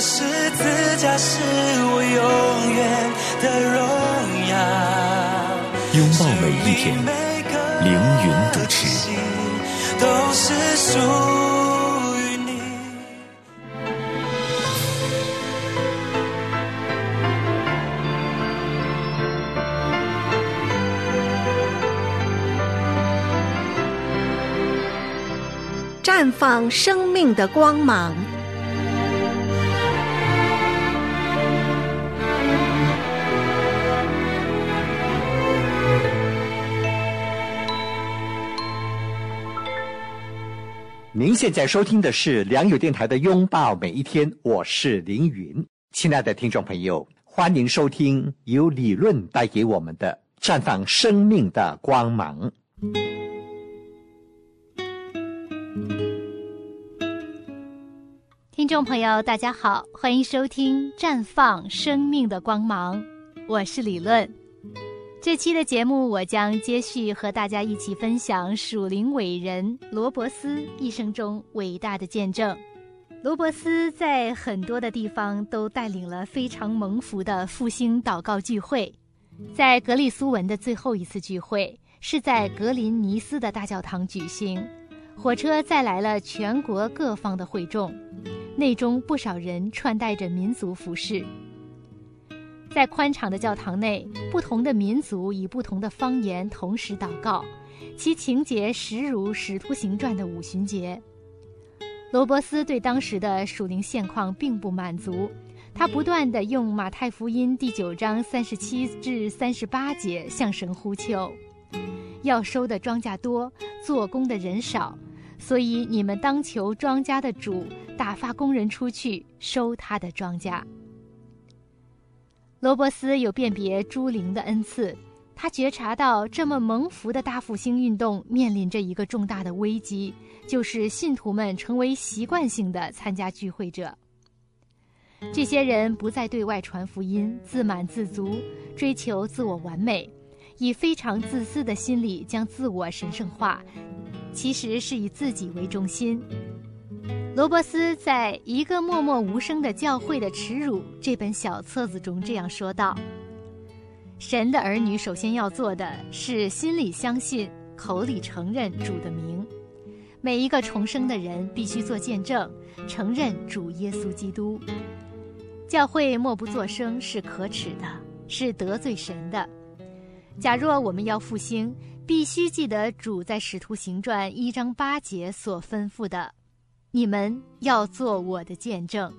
十字架是我永远的荣耀。拥抱每一天，凌云主持。都是属于你。绽放生命的光芒。您现在收听的是良友电台的《拥抱每一天》，我是凌云。亲爱的听众朋友，欢迎收听由理论带给我们的绽放生命的光芒。听众朋友，大家好，欢迎收听《绽放生命的光芒》，我是理论。这期的节目，我将接续和大家一起分享属灵伟人罗伯斯一生中伟大的见证。罗伯斯在很多的地方都带领了非常蒙福的复兴祷告聚会。在格里苏文的最后一次聚会是在格林尼斯的大教堂举行，火车载来了全国各方的会众。内中不少人穿戴着民族服饰，在宽敞的教堂内，不同的民族以不同的方言同时祷告，其情节实如《使徒行传》的五旬节。罗伯斯对当时的属灵现况并不满足，他不断地用马太福音第九章三十七至三十八节向神呼求：要收的庄稼多，做工的人少。所以你们当求庄稼的主打发工人出去收他的庄稼。罗伯斯有辨别诸灵的恩赐，他觉察到这么蒙福的大复兴运动面临着一个重大的危机，就是信徒们成为习惯性的参加聚会者。这些人不再对外传福音，自满自足，追求自我完美，以非常自私的心理将自我神圣化。其实是以自己为中心。罗伯斯在《一个默默无声的教会的耻辱》这本小册子中这样说道：“神的儿女首先要做的是心里相信，口里承认主的名。每一个重生的人必须做见证，承认主耶稣基督。教会默不作声是可耻的，是得罪神的。假若我们要复兴。”必须记得主在《使徒行传》一章八节所吩咐的：“你们要做我的见证。”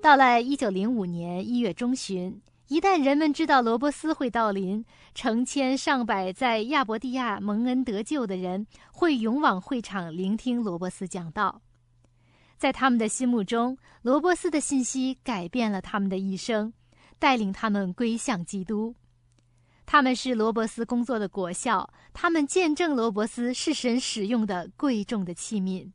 到了一九零五年一月中旬，一旦人们知道罗伯斯会到临，成千上百在亚伯蒂亚蒙恩得救的人会涌往会场聆听罗伯斯讲道。在他们的心目中，罗伯斯的信息改变了他们的一生，带领他们归向基督。他们是罗伯斯工作的果效，他们见证罗伯斯是神使用的贵重的器皿。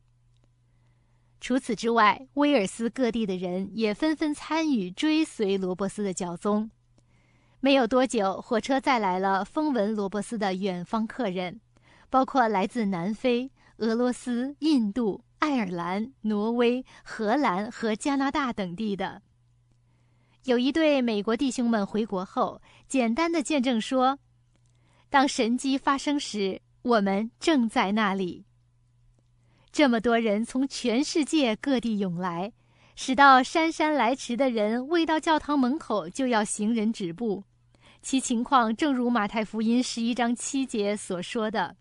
除此之外，威尔斯各地的人也纷纷参与追随罗伯斯的教宗。没有多久，火车载来了风闻罗伯斯的远方客人，包括来自南非、俄罗斯、印度、爱尔兰、挪威、荷兰和加拿大等地的。有一对美国弟兄们回国后，简单的见证说：“当神迹发生时，我们正在那里。”这么多人从全世界各地涌来，使到姗姗来迟的人未到教堂门口就要行人止步。其情况正如马太福音十一章七节所说的：“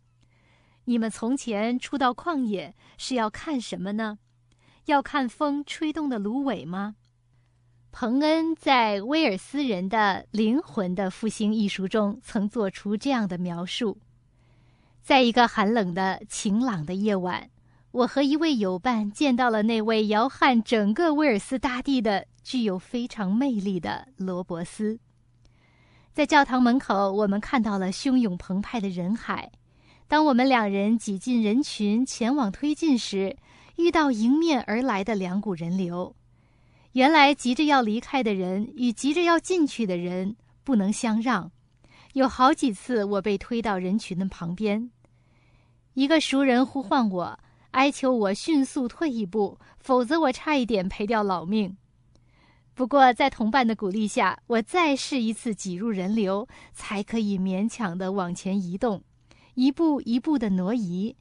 你们从前出到旷野是要看什么呢？要看风吹动的芦苇吗？”彭恩在威尔斯人的灵魂的复兴一书中曾做出这样的描述：在一个寒冷的晴朗的夜晚，我和一位友伴见到了那位摇撼整个威尔斯大地的、具有非常魅力的罗伯斯。在教堂门口，我们看到了汹涌澎湃的人海。当我们两人挤进人群前往推进时，遇到迎面而来的两股人流。原来急着要离开的人与急着要进去的人不能相让，有好几次我被推到人群的旁边。一个熟人呼唤我，哀求我迅速退一步，否则我差一点赔掉老命。不过在同伴的鼓励下，我再试一次挤入人流，才可以勉强的往前移动，一步一步的挪移。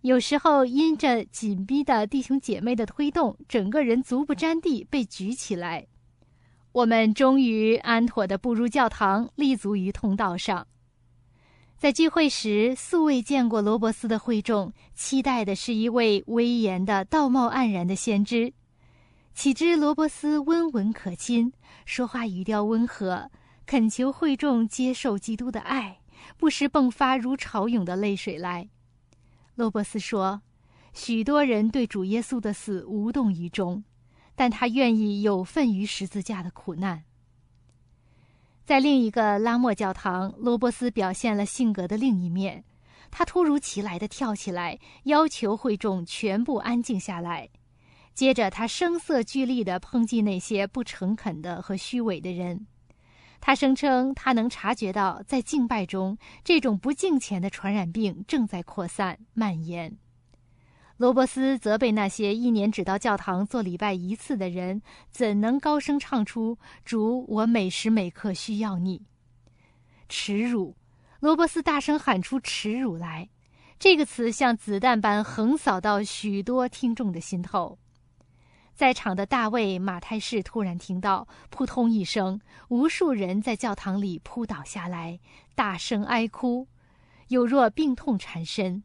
有时候因着紧逼的弟兄姐妹的推动，整个人足不沾地被举起来。我们终于安妥的步入教堂，立足于通道上。在聚会时，素未见过罗伯斯的会众期待的是一位威严的、道貌岸然的先知。岂知罗伯斯温文可亲，说话语调温和，恳求会众接受基督的爱，不时迸发如潮涌的泪水来。罗伯斯说：“许多人对主耶稣的死无动于衷，但他愿意有份于十字架的苦难。”在另一个拉莫教堂，罗伯斯表现了性格的另一面。他突如其来的跳起来，要求会众全部安静下来。接着，他声色俱厉地抨击那些不诚恳的和虚伪的人。他声称，他能察觉到在敬拜中，这种不敬虔的传染病正在扩散蔓延。罗伯斯责备那些一年只到教堂做礼拜一次的人，怎能高声唱出“主，我每时每刻需要你”？耻辱！罗伯斯大声喊出“耻辱”来，这个词像子弹般横扫到许多听众的心头。在场的大卫马太士突然听到“扑通”一声，无数人在教堂里扑倒下来，大声哀哭，有若病痛缠身。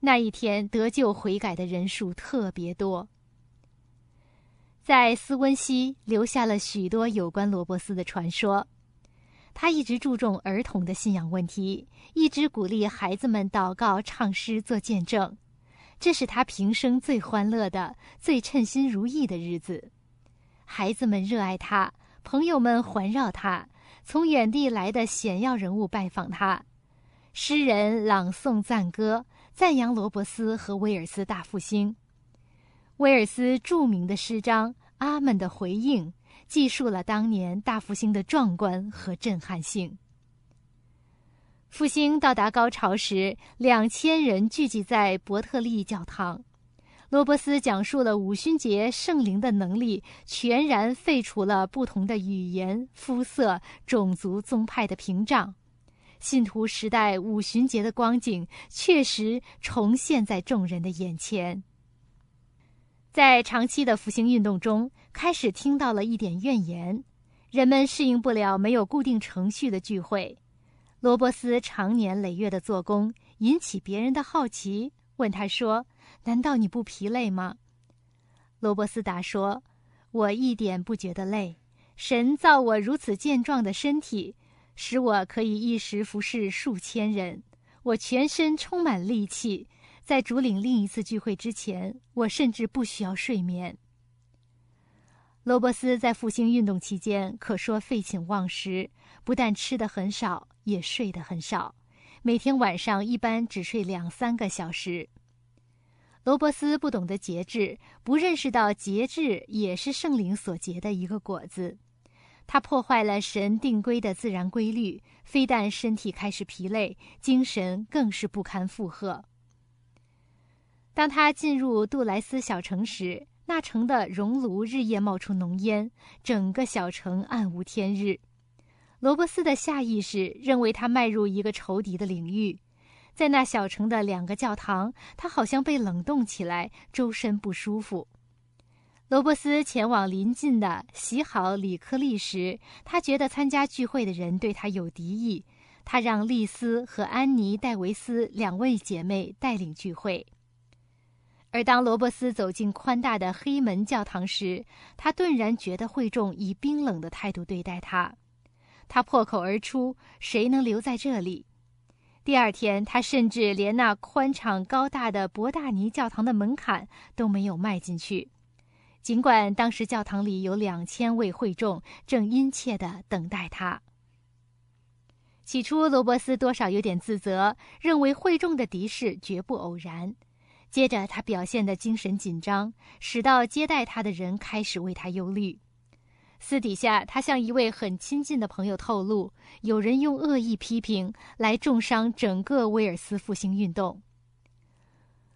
那一天得救悔改的人数特别多。在斯温西留下了许多有关罗伯斯的传说。他一直注重儿童的信仰问题，一直鼓励孩子们祷告、唱诗、做见证。这是他平生最欢乐的、最称心如意的日子。孩子们热爱他，朋友们环绕他，从远地来的显要人物拜访他，诗人朗诵赞歌，赞扬罗伯斯和威尔斯大复兴。威尔斯著名的诗章《阿门的回应》记述了当年大复兴的壮观和震撼性。复兴到达高潮时，两千人聚集在伯特利教堂。罗伯斯讲述了五旬节圣灵的能力，全然废除了不同的语言、肤色、种族、宗派的屏障。信徒时代五旬节的光景确实重现在众人的眼前。在长期的复兴运动中，开始听到了一点怨言：人们适应不了没有固定程序的聚会。罗伯斯长年累月的做工引起别人的好奇，问他说：“难道你不疲累吗？”罗伯斯答说：“我一点不觉得累。神造我如此健壮的身体，使我可以一时服侍数千人。我全身充满力气，在主领另一次聚会之前，我甚至不需要睡眠。”罗伯斯在复兴运动期间可说废寝忘食，不但吃的很少。也睡得很少，每天晚上一般只睡两三个小时。罗伯斯不懂得节制，不认识到节制也是圣灵所结的一个果子。他破坏了神定规的自然规律，非但身体开始疲累，精神更是不堪负荷。当他进入杜莱斯小城时，那城的熔炉日夜冒出浓烟，整个小城暗无天日。罗伯斯的下意识认为他迈入一个仇敌的领域，在那小城的两个教堂，他好像被冷冻起来，周身不舒服。罗伯斯前往邻近的喜好里克利时，他觉得参加聚会的人对他有敌意，他让丽丝和安妮·戴维斯两位姐妹带领聚会。而当罗伯斯走进宽大的黑门教堂时，他顿然觉得会众以冰冷的态度对待他。他破口而出：“谁能留在这里？”第二天，他甚至连那宽敞高大的博大尼教堂的门槛都没有迈进去。尽管当时教堂里有两千位会众正殷切地等待他。起初，罗伯斯多少有点自责，认为会众的敌视绝不偶然。接着，他表现的精神紧张，使到接待他的人开始为他忧虑。私底下，他向一位很亲近的朋友透露，有人用恶意批评来重伤整个威尔斯复兴运动。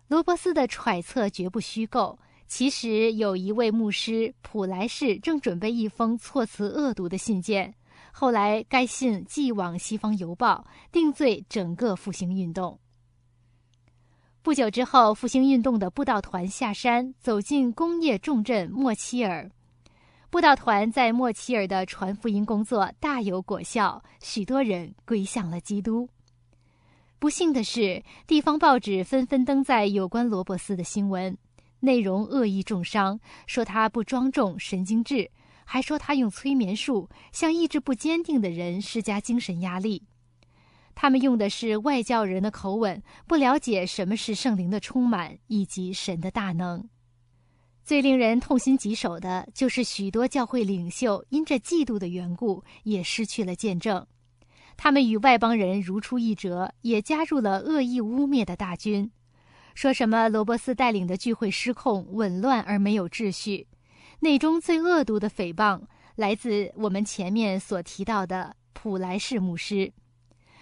罗伯斯的揣测绝不虚构。其实，有一位牧师普莱士正准备一封措辞恶毒的信件。后来，该信寄往《西方邮报》，定罪整个复兴运动。不久之后，复兴运动的布道团下山，走进工业重镇莫齐尔。布道团在莫齐尔的传福音工作大有果效，许多人归向了基督。不幸的是，地方报纸纷纷登载有关罗伯斯的新闻。内容恶意重伤，说他不庄重、神经质，还说他用催眠术向意志不坚定的人施加精神压力。他们用的是外教人的口吻，不了解什么是圣灵的充满以及神的大能。最令人痛心疾首的就是许多教会领袖因着嫉妒的缘故，也失去了见证。他们与外邦人如出一辙，也加入了恶意污蔑的大军。说什么罗伯斯带领的聚会失控、紊乱而没有秩序，内中最恶毒的诽谤来自我们前面所提到的普莱士牧师。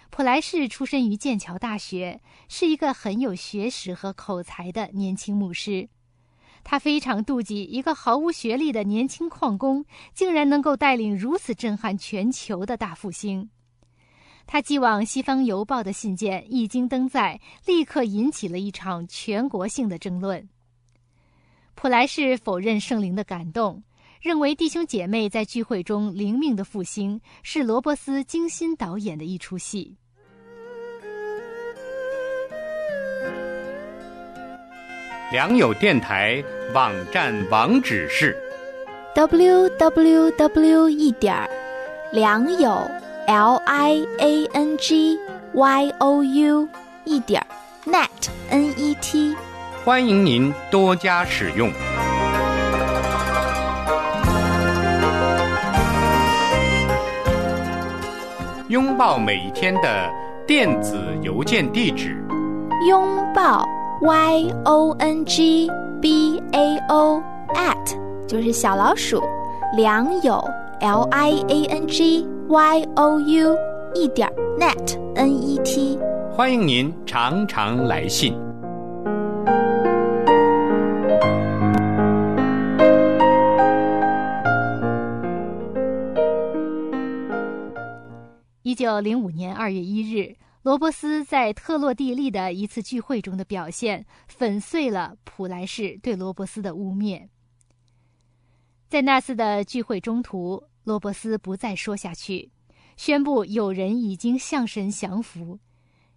普莱士出身于剑桥大学，是一个很有学识和口才的年轻牧师。他非常妒忌一个毫无学历的年轻矿工，竟然能够带领如此震撼全球的大复兴。他寄往《西方邮报》的信件一经登载，立刻引起了一场全国性的争论。普莱士否认圣灵的感动，认为弟兄姐妹在聚会中灵命的复兴是罗伯斯精心导演的一出戏。良友电台网站网址是：w w w. 一点良友。L i a n g y o u 一点 net n e t，欢迎您多加使用。拥抱每一天的电子邮件地址：拥抱 y o n g b a o at 就是小老鼠良友 l i a n g。Y o u 一点 net n e t，欢迎您常常来信。一九零五年二月一日，罗伯斯在特洛蒂利的一次聚会中的表现，粉碎了普莱士对罗伯斯的污蔑。在那次的聚会中途。罗伯斯不再说下去，宣布有人已经向神降服。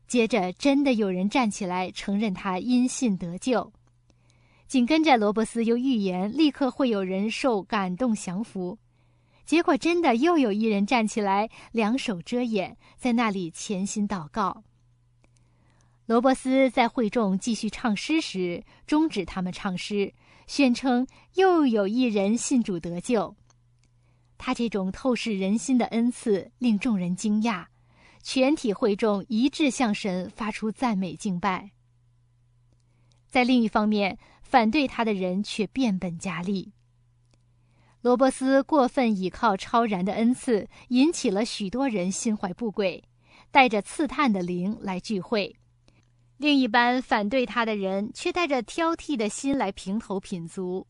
接着，真的有人站起来承认他因信得救。紧跟着，罗伯斯又预言立刻会有人受感动降服。结果，真的又有一人站起来，两手遮眼，在那里潜心祷告。罗伯斯在会众继续唱诗时，终止他们唱诗，宣称又有一人信主得救。他这种透视人心的恩赐令众人惊讶，全体会众一致向神发出赞美敬拜。在另一方面，反对他的人却变本加厉。罗伯斯过分倚靠超然的恩赐，引起了许多人心怀不轨，带着刺探的灵来聚会；另一般反对他的人却带着挑剔的心来评头品足。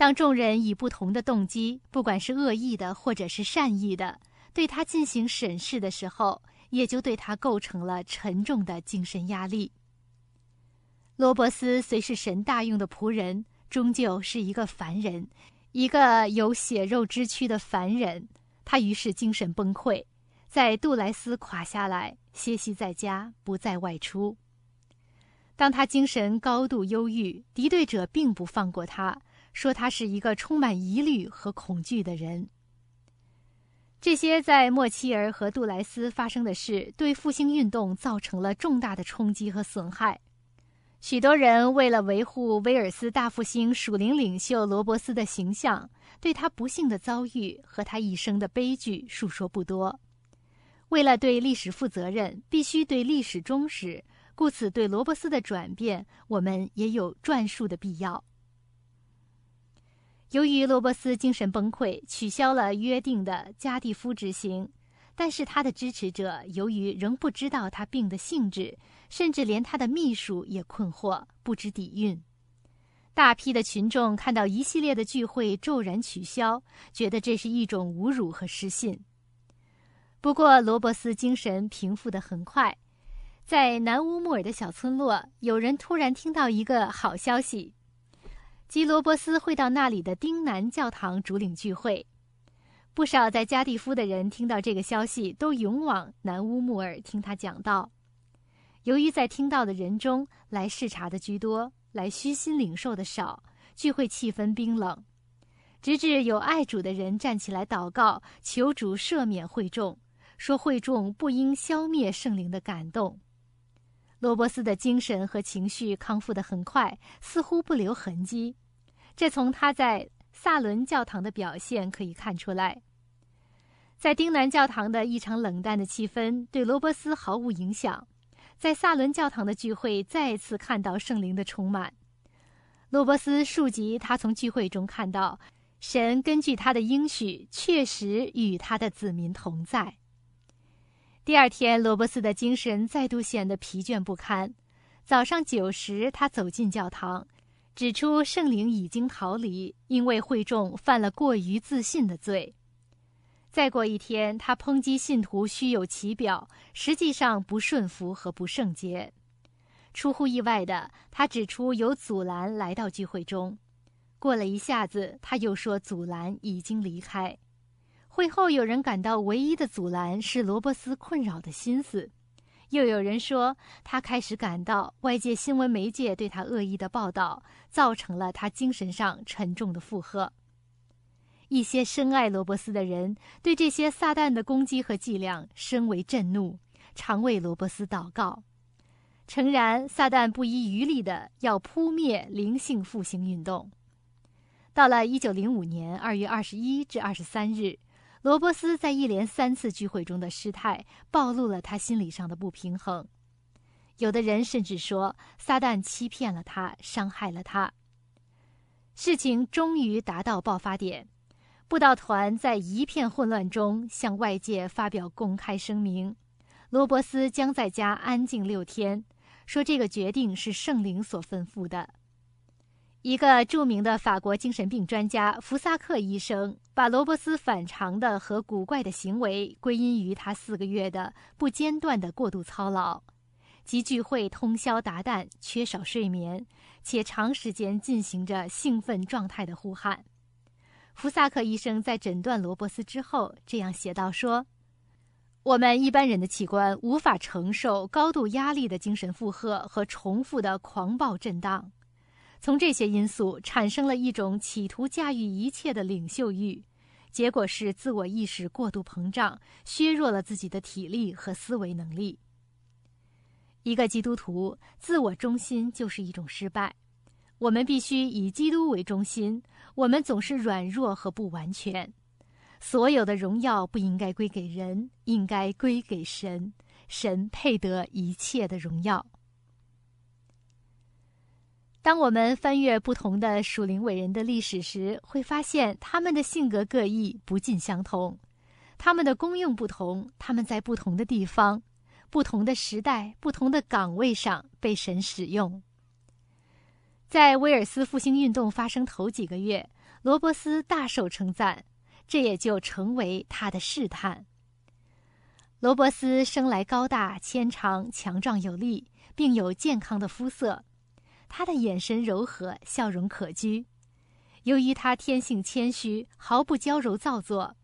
当众人以不同的动机，不管是恶意的或者是善意的，对他进行审视的时候，也就对他构成了沉重的精神压力。罗伯斯虽是神大用的仆人，终究是一个凡人，一个有血肉之躯的凡人。他于是精神崩溃，在杜莱斯垮下来，歇息在家，不再外出。当他精神高度忧郁，敌对者并不放过他。说他是一个充满疑虑和恐惧的人。这些在莫齐尔和杜莱斯发生的事，对复兴运动造成了重大的冲击和损害。许多人为了维护威尔斯大复兴属灵领袖罗伯斯的形象，对他不幸的遭遇和他一生的悲剧述说不多。为了对历史负责任，必须对历史忠实，故此对罗伯斯的转变，我们也有转述的必要。由于罗伯斯精神崩溃，取消了约定的加蒂夫之行，但是他的支持者由于仍不知道他病的性质，甚至连他的秘书也困惑，不知底蕴。大批的群众看到一系列的聚会骤然取消，觉得这是一种侮辱和失信。不过，罗伯斯精神平复得很快，在南乌木尔的小村落，有人突然听到一个好消息。吉罗伯斯会到那里的丁南教堂主领聚会，不少在加蒂夫的人听到这个消息，都涌往南乌木尔听他讲道。由于在听到的人中，来视察的居多，来虚心领受的少，聚会气氛冰冷。直至有爱主的人站起来祷告，求主赦免会众，说会众不应消灭圣灵的感动。罗伯斯的精神和情绪康复得很快，似乎不留痕迹。这从他在萨伦教堂的表现可以看出来。在丁南教堂的一场冷淡的气氛对罗伯斯毫无影响。在萨伦教堂的聚会再次看到圣灵的充满。罗伯斯述及他从聚会中看到，神根据他的应许，确实与他的子民同在。第二天，罗伯斯的精神再度显得疲倦不堪。早上九时，他走进教堂，指出圣灵已经逃离，因为会众犯了过于自信的罪。再过一天，他抨击信徒虚有其表，实际上不顺服和不圣洁。出乎意外的，他指出有阻拦来到聚会中。过了一下子，他又说阻拦已经离开。会后，有人感到唯一的阻拦是罗伯斯困扰的心思，又有人说他开始感到外界新闻媒介对他恶意的报道造成了他精神上沉重的负荷。一些深爱罗伯斯的人对这些撒旦的攻击和伎俩深为震怒，常为罗伯斯祷告，诚然，撒旦不遗余力的要扑灭灵性复兴运动。到了一九零五年二月二十一至二十三日。罗伯斯在一连三次聚会中的失态，暴露了他心理上的不平衡。有的人甚至说，撒旦欺骗了他，伤害了他。事情终于达到爆发点，布道团在一片混乱中向外界发表公开声明：罗伯斯将在家安静六天，说这个决定是圣灵所吩咐的。一个著名的法国精神病专家福萨克医生把罗伯斯反常的和古怪的行为归因于他四个月的不间断的过度操劳，及聚会通宵达旦、缺少睡眠，且长时间进行着兴奋状态的呼喊。福萨克医生在诊断罗伯斯之后这样写道：“说，我们一般人的器官无法承受高度压力的精神负荷和重复的狂暴震荡。”从这些因素产生了一种企图驾驭一切的领袖欲，结果是自我意识过度膨胀，削弱了自己的体力和思维能力。一个基督徒自我中心就是一种失败。我们必须以基督为中心。我们总是软弱和不完全。所有的荣耀不应该归给人，应该归给神。神配得一切的荣耀。当我们翻阅不同的属灵伟人的历史时，会发现他们的性格各异，不尽相同；他们的功用不同，他们在不同的地方、不同的时代、不同的岗位上被神使用。在威尔斯复兴运动发生头几个月，罗伯斯大受称赞，这也就成为他的试探。罗伯斯生来高大、纤长、强壮有力，并有健康的肤色。他的眼神柔和，笑容可掬。由于他天性谦虚，毫不娇柔造作，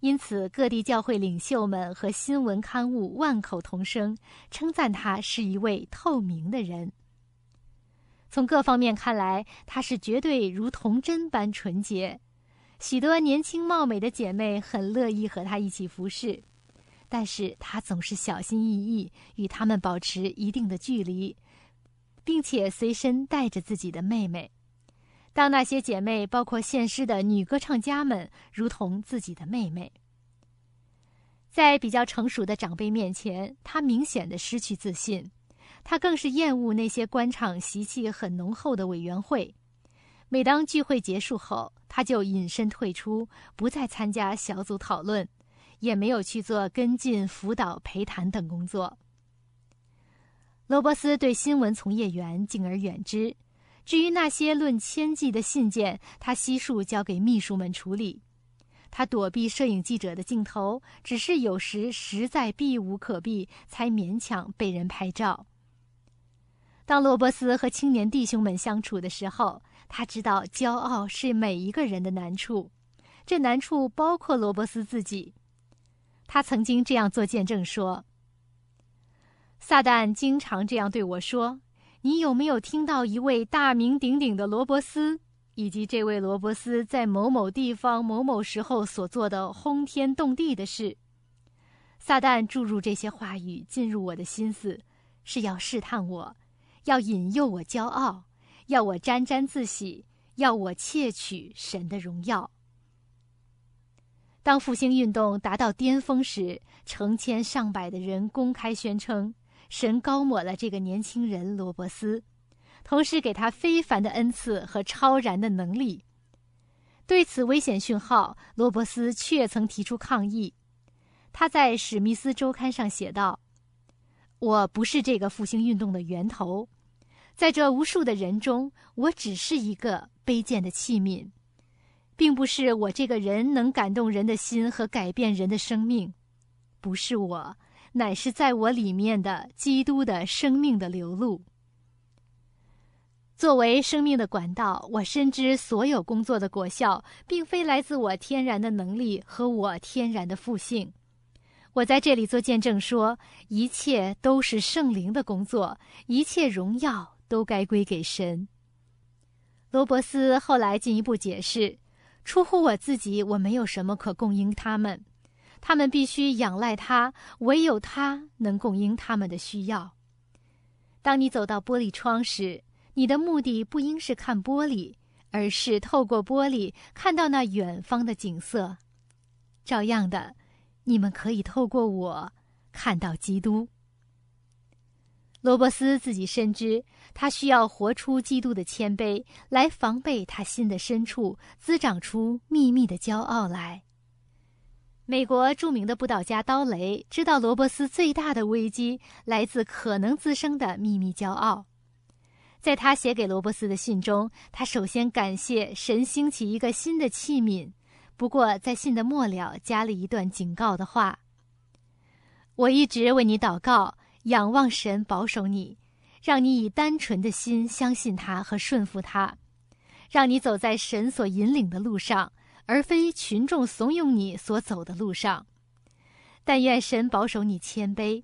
因此各地教会领袖们和新闻刊物万口同声称赞他是一位透明的人。从各方面看来，他是绝对如童真般纯洁。许多年轻貌美的姐妹很乐意和他一起服侍，但是他总是小心翼翼，与他们保持一定的距离，并且随身带着自己的妹妹。当那些姐妹，包括现诗的女歌唱家们，如同自己的妹妹。在比较成熟的长辈面前，他明显的失去自信，他更是厌恶那些官场习气很浓厚的委员会。每当聚会结束后，他就隐身退出，不再参加小组讨论，也没有去做跟进、辅导、陪谈等工作。罗伯斯对新闻从业员敬而远之，至于那些论千计的信件，他悉数交给秘书们处理。他躲避摄影记者的镜头，只是有时实在避无可避，才勉强被人拍照。当罗伯斯和青年弟兄们相处的时候，他知道骄傲是每一个人的难处，这难处包括罗伯斯自己。他曾经这样做见证说：“撒旦经常这样对我说，你有没有听到一位大名鼎鼎的罗伯斯，以及这位罗伯斯在某某地方某某时候所做的轰天动地的事？”撒旦注入这些话语进入我的心思，是要试探我，要引诱我骄傲。要我沾沾自喜，要我窃取神的荣耀。当复兴运动达到巅峰时，成千上百的人公开宣称，神高抹了这个年轻人罗伯斯，同时给他非凡的恩赐和超然的能力。对此危险讯号，罗伯斯却曾提出抗议。他在《史密斯周刊》上写道：“我不是这个复兴运动的源头。”在这无数的人中，我只是一个卑贱的器皿，并不是我这个人能感动人的心和改变人的生命，不是我，乃是在我里面的基督的生命的流露。作为生命的管道，我深知所有工作的果效，并非来自我天然的能力和我天然的复性。我在这里做见证说，一切都是圣灵的工作，一切荣耀。都该归给神。罗伯斯后来进一步解释：出乎我自己，我没有什么可供应他们，他们必须仰赖他，唯有他能供应他们的需要。当你走到玻璃窗时，你的目的不应是看玻璃，而是透过玻璃看到那远方的景色。照样的，你们可以透过我看到基督。罗伯斯自己深知，他需要活出基督的谦卑，来防备他心的深处滋长出秘密的骄傲来。美国著名的布道家刀雷知道，罗伯斯最大的危机来自可能滋生的秘密骄傲。在他写给罗伯斯的信中，他首先感谢神兴起一个新的器皿，不过在信的末了加了一段警告的话：“我一直为你祷告。”仰望神保守你，让你以单纯的心相信他和顺服他，让你走在神所引领的路上，而非群众怂恿你所走的路上。但愿神保守你谦卑。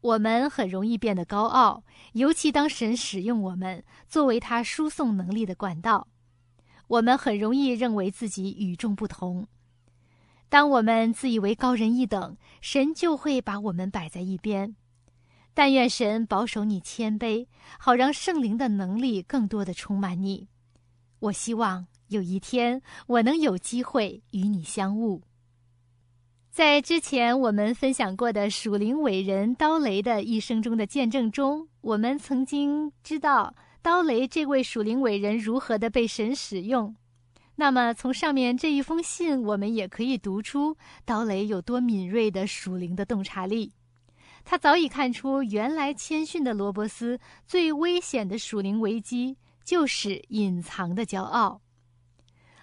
我们很容易变得高傲，尤其当神使用我们作为他输送能力的管道，我们很容易认为自己与众不同。当我们自以为高人一等，神就会把我们摆在一边。但愿神保守你谦卑，好让圣灵的能力更多的充满你。我希望有一天我能有机会与你相晤。在之前我们分享过的属灵伟人刀雷的一生中的见证中，我们曾经知道刀雷这位属灵伟人如何的被神使用。那么从上面这一封信，我们也可以读出刀雷有多敏锐的属灵的洞察力。他早已看出，原来谦逊的罗伯斯最危险的属灵危机就是隐藏的骄傲。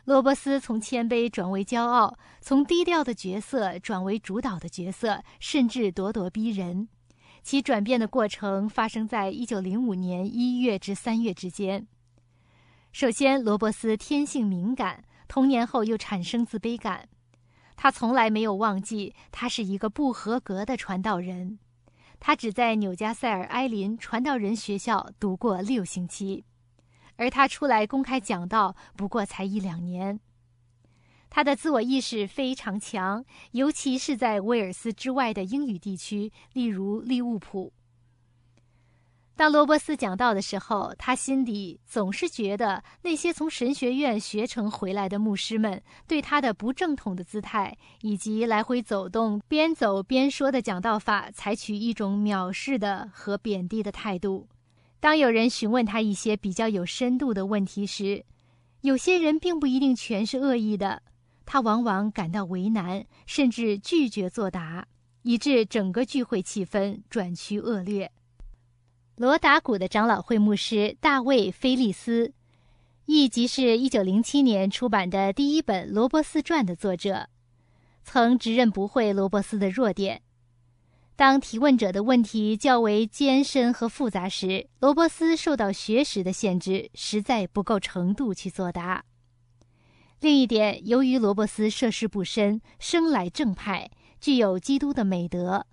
罗伯斯从谦卑转为骄傲，从低调的角色转为主导的角色，甚至咄咄逼人。其转变的过程发生在一九零五年一月至三月之间。首先，罗伯斯天性敏感，童年后又产生自卑感。他从来没有忘记，他是一个不合格的传道人。他只在纽加塞尔埃林传道人学校读过六星期，而他出来公开讲道不过才一两年。他的自我意识非常强，尤其是在威尔斯之外的英语地区，例如利物浦。当罗伯斯讲道的时候，他心里总是觉得那些从神学院学成回来的牧师们对他的不正统的姿态，以及来回走动、边走边说的讲道法，采取一种藐视的和贬低的态度。当有人询问他一些比较有深度的问题时，有些人并不一定全是恶意的，他往往感到为难，甚至拒绝作答，以致整个聚会气氛转趋恶劣。罗达谷的长老会牧师大卫·菲利斯，亦即是一九零七年出版的第一本《罗伯斯传》的作者，曾直认不讳罗伯斯的弱点。当提问者的问题较为艰深和复杂时，罗伯斯受到学识的限制，实在不够程度去作答。另一点，由于罗伯斯涉世不深，生来正派，具有基督的美德。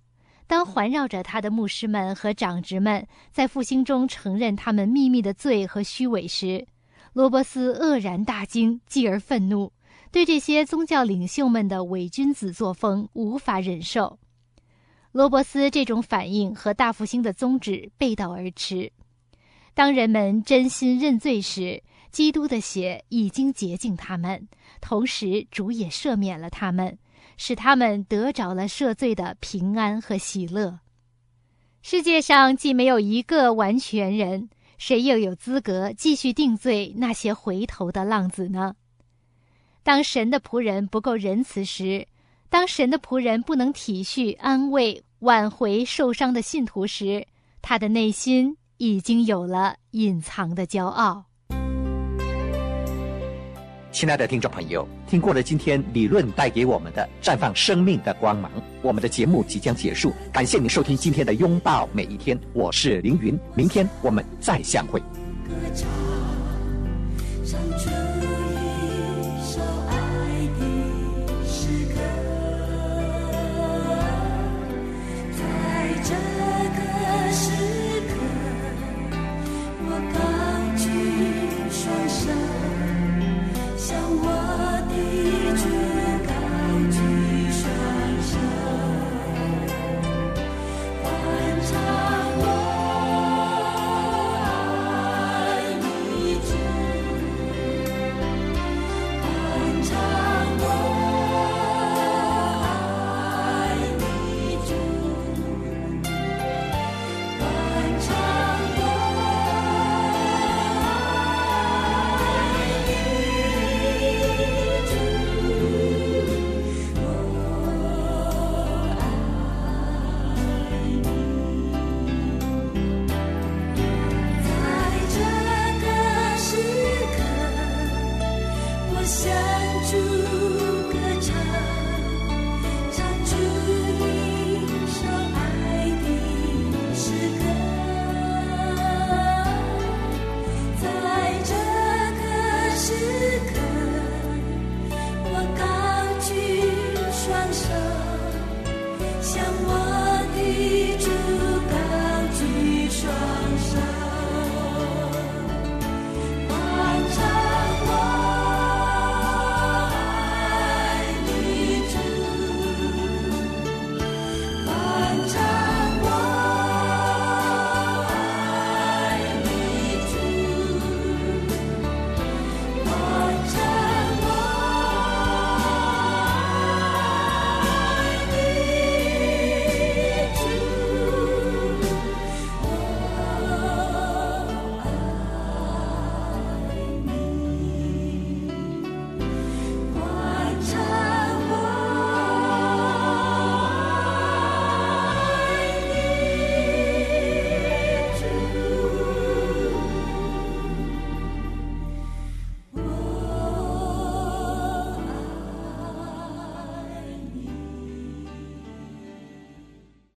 当环绕着他的牧师们和长职们在复兴中承认他们秘密的罪和虚伪时，罗伯斯愕然大惊，继而愤怒，对这些宗教领袖们的伪君子作风无法忍受。罗伯斯这种反应和大复兴的宗旨背道而驰。当人们真心认罪时，基督的血已经洁净他们，同时主也赦免了他们。使他们得着了赦罪的平安和喜乐。世界上既没有一个完全人，谁又有资格继续定罪那些回头的浪子呢？当神的仆人不够仁慈时，当神的仆人不能体恤、安慰、挽回受伤的信徒时，他的内心已经有了隐藏的骄傲。亲爱的听众朋友，听过了今天理论带给我们的绽放生命的光芒，我们的节目即将结束。感谢您收听今天的拥抱每一天，我是凌云，明天我们再相会。歌唱，